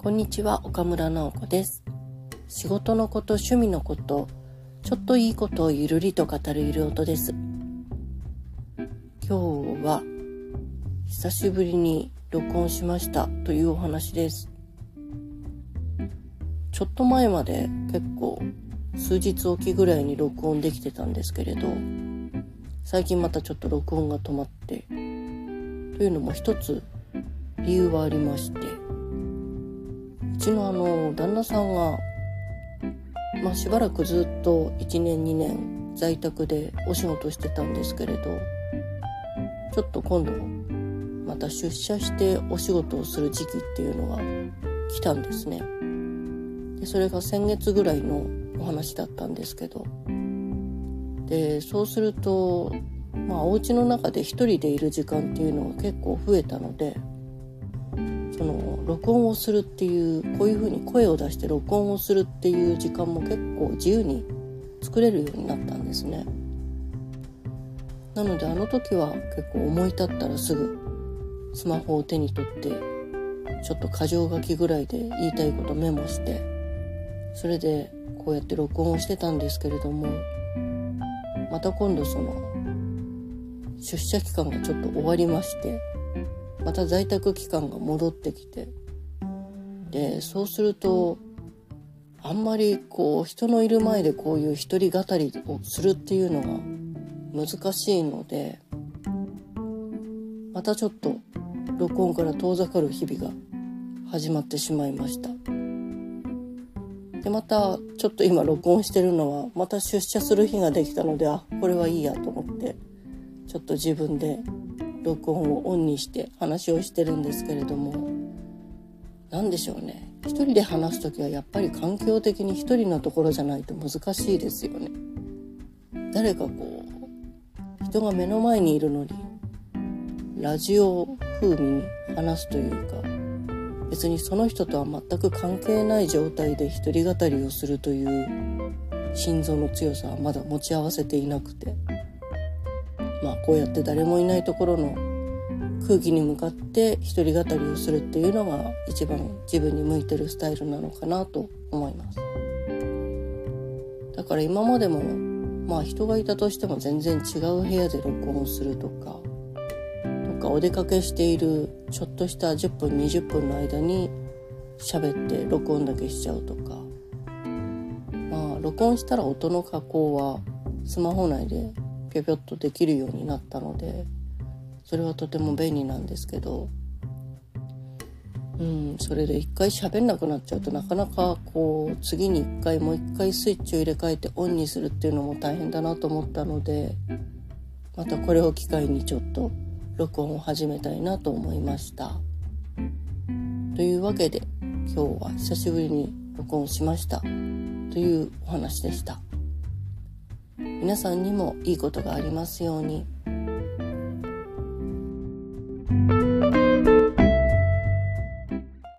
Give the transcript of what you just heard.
こんにちは岡村直子です。仕事のこと趣味のことちょっといいことをゆるりと語るゆる音です。今日は久しぶりに録音しましたというお話です。ちょっと前まで結構数日おきぐらいに録音できてたんですけれど最近またちょっと録音が止まってというのも一つ理由はありまして。ちのあの旦那さんが、まあ、しばらくずっと1年2年在宅でお仕事してたんですけれどちょっと今度また出社してお仕事をする時期っていうのが来たんですね。でそれが先月ぐらいのお話だったんですけどでそうするとまあお家の中で一人でいる時間っていうのが結構増えたのでその録音をするっていうこういうふうに声を出して録音をするっていう時間も結構自由に作れるようになったんですね。なのであの時は結構思い立ったらすぐスマホを手に取ってちょっと箇条書きぐらいで言いたいことメモしてそれでこうやって録音をしてたんですけれどもまた今度その出社期間がちょっと終わりましてまた在宅期間が戻ってきてでそうするとあんまりこう人のいる前でこういう一人語りをするっていうのが難しいのでまたちょっと録音から遠ざかる日々が始まってしまいました。でまたちょっと今録音してるのはまた出社する日ができたのであこれはいいやと思ってちょっと自分で録音をオンにして話をしてるんですけれども何でしょうね一人で話す時はやっぱり環境的に一人のところじゃないと難しいですよね。誰かこう人が目の前にいるのにラジオ風味に話すというか別にその人とは全く関係ない状態で一人語りをするという心臓の強さはまだ持ち合わせていなくてまあこうやって誰もいないところの空気に向かって一人語りをするっていうのが一番自分に向いてるスタイルなのかなと思います。だから今までもまあ人がいたとしても全然違う部屋で録音をするとかとかお出かけしているちょっとした10分20分の間に喋って録音だけしちゃうとか。まあ録音したら音の加工はスマホ内でぴょぴょっとできるようになったのでそれはとても便利なんですけどうんそれで一回喋んなくなっちゃうとなかなかこう次に一回もう一回スイッチを入れ替えてオンにするっていうのも大変だなと思ったのでまたこれを機会にちょっと録音を始めたいなと思いました。というわけで今日は久しぶりに録音しましたというお話でした。皆さんにもいいことがありますように。